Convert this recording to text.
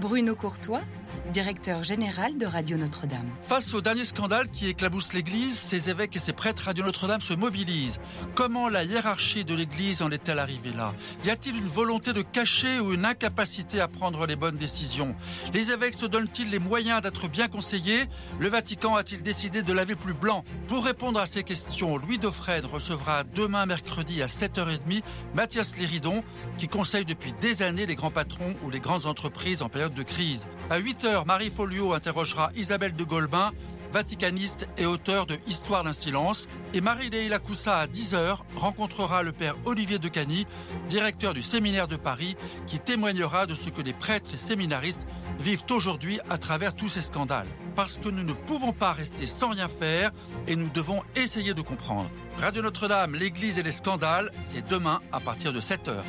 Bruno Courtois, directeur général de Radio Notre-Dame. Face au dernier scandale qui éclabousse l'Église, ses évêques et ses prêtres Radio Notre-Dame se mobilisent. Comment la hiérarchie de l'Église en est-elle arrivée là? Y a-t-il une volonté de cacher ou une incapacité à prendre les bonnes décisions? Les évêques se donnent-ils les moyens d'être bien conseillés? Le Vatican a-t-il décidé de laver plus blanc? Pour répondre à ces questions, Louis Dauphren recevra demain mercredi à 7h30 Mathias Léridon, qui conseille depuis des années les grands patrons ou les grandes entreprises en période de crise. À 8h, Marie Folio interrogera Isabelle de Golbin, vaticaniste et auteur de Histoire d'un silence. Et Marie-Léila Coussa à 10h rencontrera le père Olivier de Cany, directeur du séminaire de Paris, qui témoignera de ce que les prêtres et séminaristes vivent aujourd'hui à travers tous ces scandales. Parce que nous ne pouvons pas rester sans rien faire et nous devons essayer de comprendre. Radio Notre-Dame, l'Église et les scandales, c'est demain à partir de 7h.